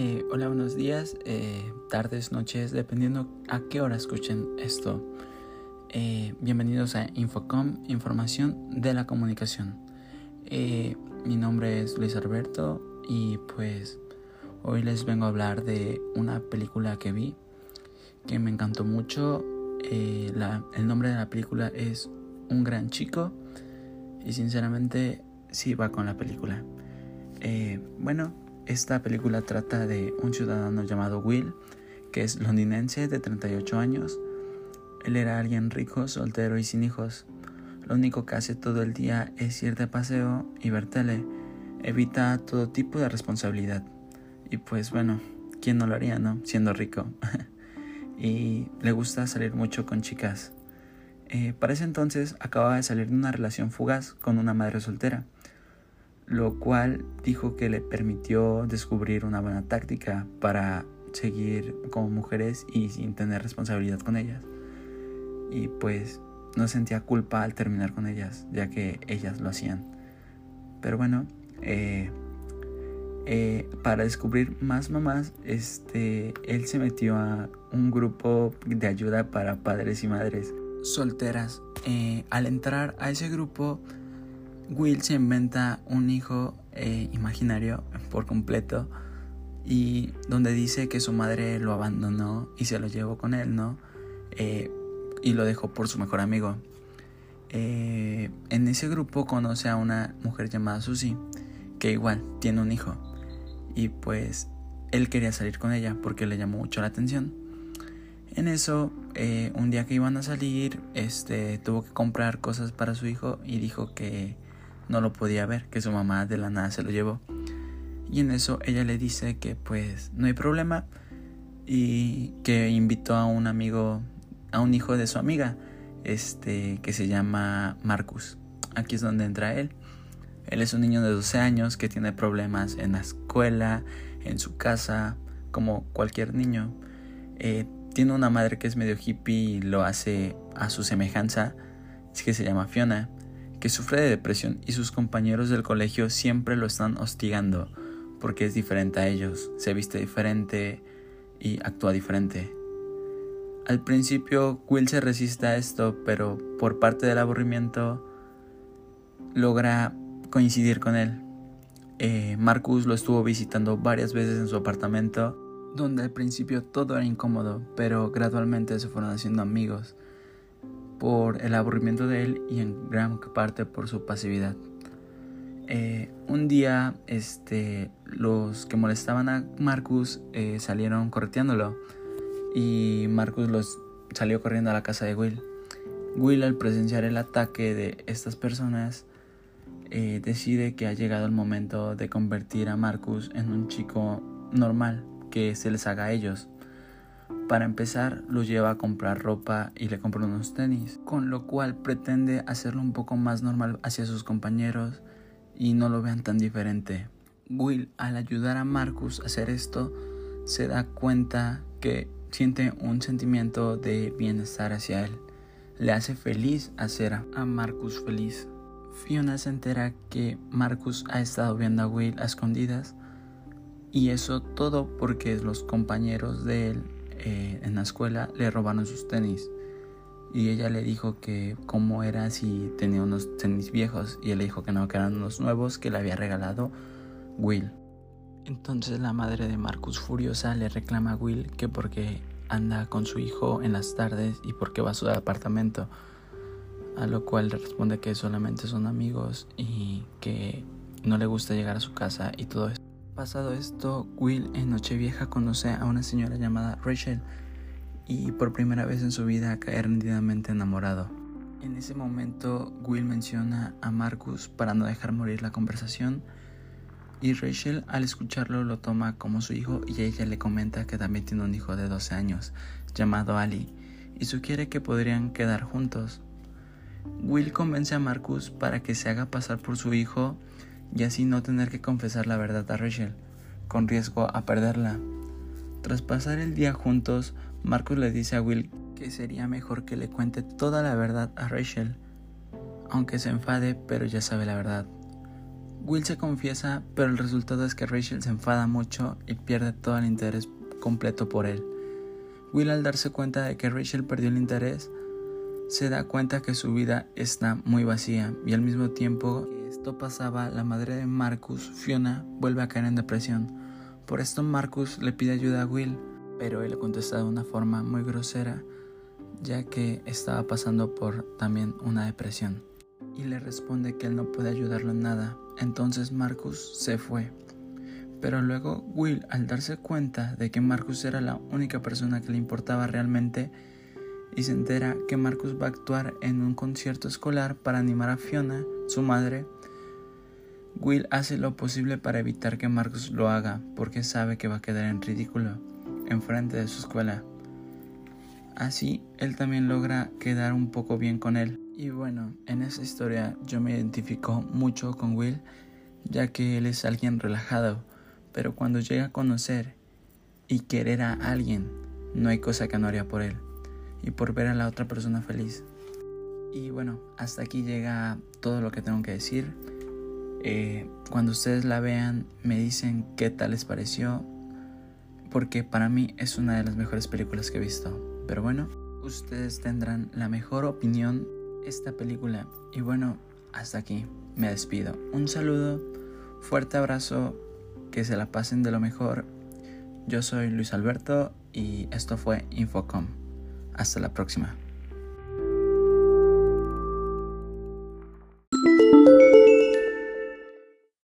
Eh, hola, buenos días, eh, tardes, noches, dependiendo a qué hora escuchen esto. Eh, bienvenidos a Infocom, Información de la Comunicación. mi nombre es Luis Alberto y pues hoy les vengo a hablar de una película que vi que me encantó mucho. el nombre de la película es Un gran chico y sinceramente sí va con la película. bueno, esta película trata de un ciudadano llamado Will, que es londinense de 38 años. Él era alguien rico, soltero y sin hijos. Lo único que hace todo el día es ir de paseo y ver. Evita todo tipo de responsabilidad. Y pues bueno, ¿quién no lo haría, no? Siendo rico. y le gusta salir mucho con chicas. Eh, para ese entonces acababa de salir de una relación fugaz con una madre soltera lo cual dijo que le permitió descubrir una buena táctica para seguir como mujeres y sin tener responsabilidad con ellas. Y pues no sentía culpa al terminar con ellas, ya que ellas lo hacían. Pero bueno, eh, eh, para descubrir más mamás, este, él se metió a un grupo de ayuda para padres y madres solteras. Eh, al entrar a ese grupo, Will se inventa un hijo eh, imaginario por completo y donde dice que su madre lo abandonó y se lo llevó con él, ¿no? Eh, y lo dejó por su mejor amigo. Eh, en ese grupo conoce a una mujer llamada Susie, que igual tiene un hijo. Y pues él quería salir con ella porque le llamó mucho la atención. En eso, un día que iban a salir, este, tuvo que comprar cosas para su hijo y dijo que no lo podía ver, que su mamá de la nada se lo llevó. Y en eso ella le dice que pues no hay problema y que invitó a un amigo, a un hijo de su amiga, este que se llama Marcus. Aquí es donde entra él. Él es un niño de 12 años que tiene problemas en la escuela, en su casa, como cualquier niño. Eh, tiene una madre que es medio hippie y lo hace a su semejanza, es que se llama Fiona que sufre de depresión y sus compañeros del colegio siempre lo están hostigando porque es diferente a ellos, se viste diferente y actúa diferente. Al principio Will se resiste a esto, pero por parte del aburrimiento logra coincidir con él. Eh, Marcus lo estuvo visitando varias veces en su apartamento, donde al principio todo era incómodo, pero gradualmente se fueron haciendo amigos por el aburrimiento de él y en gran parte por su pasividad. Eh, un día este, los que molestaban a Marcus eh, salieron correteándolo y Marcus los salió corriendo a la casa de Will. Will al presenciar el ataque de estas personas eh, decide que ha llegado el momento de convertir a Marcus en un chico normal que se les haga a ellos. Para empezar, lo lleva a comprar ropa y le compra unos tenis, con lo cual pretende hacerlo un poco más normal hacia sus compañeros y no lo vean tan diferente. Will, al ayudar a Marcus a hacer esto, se da cuenta que siente un sentimiento de bienestar hacia él. Le hace feliz hacer a Marcus feliz. Fiona se entera que Marcus ha estado viendo a Will a escondidas y eso todo porque los compañeros de él eh, en la escuela le robaron sus tenis. Y ella le dijo que cómo era si tenía unos tenis viejos. Y él le dijo que no, que eran unos nuevos que le había regalado Will. Entonces la madre de Marcus furiosa le reclama a Will que porque anda con su hijo en las tardes y porque va a su apartamento. A lo cual le responde que solamente son amigos y que no le gusta llegar a su casa y todo eso. Pasado esto, Will en Nochevieja conoce a una señora llamada Rachel y por primera vez en su vida cae rendidamente enamorado. En ese momento, Will menciona a Marcus para no dejar morir la conversación y Rachel al escucharlo lo toma como su hijo y ella le comenta que también tiene un hijo de 12 años llamado Ali y sugiere que podrían quedar juntos. Will convence a Marcus para que se haga pasar por su hijo y así no tener que confesar la verdad a Rachel, con riesgo a perderla. Tras pasar el día juntos, Marcus le dice a Will que sería mejor que le cuente toda la verdad a Rachel, aunque se enfade, pero ya sabe la verdad. Will se confiesa, pero el resultado es que Rachel se enfada mucho y pierde todo el interés completo por él. Will al darse cuenta de que Rachel perdió el interés, se da cuenta que su vida está muy vacía y al mismo tiempo esto pasaba, la madre de Marcus, Fiona, vuelve a caer en depresión. Por esto Marcus le pide ayuda a Will, pero él le contesta de una forma muy grosera, ya que estaba pasando por también una depresión. Y le responde que él no puede ayudarlo en nada. Entonces Marcus se fue. Pero luego Will, al darse cuenta de que Marcus era la única persona que le importaba realmente, y se entera que Marcus va a actuar en un concierto escolar para animar a Fiona, su madre, Will hace lo posible para evitar que Marcus lo haga porque sabe que va a quedar en ridículo en frente de su escuela. Así, él también logra quedar un poco bien con él. Y bueno, en esa historia yo me identifico mucho con Will, ya que él es alguien relajado, pero cuando llega a conocer y querer a alguien, no hay cosa que no haría por él y por ver a la otra persona feliz. Y bueno, hasta aquí llega todo lo que tengo que decir. Eh, cuando ustedes la vean, me dicen qué tal les pareció, porque para mí es una de las mejores películas que he visto. Pero bueno, ustedes tendrán la mejor opinión esta película. Y bueno, hasta aquí me despido. Un saludo, fuerte abrazo, que se la pasen de lo mejor. Yo soy Luis Alberto y esto fue Infocom. Hasta la próxima.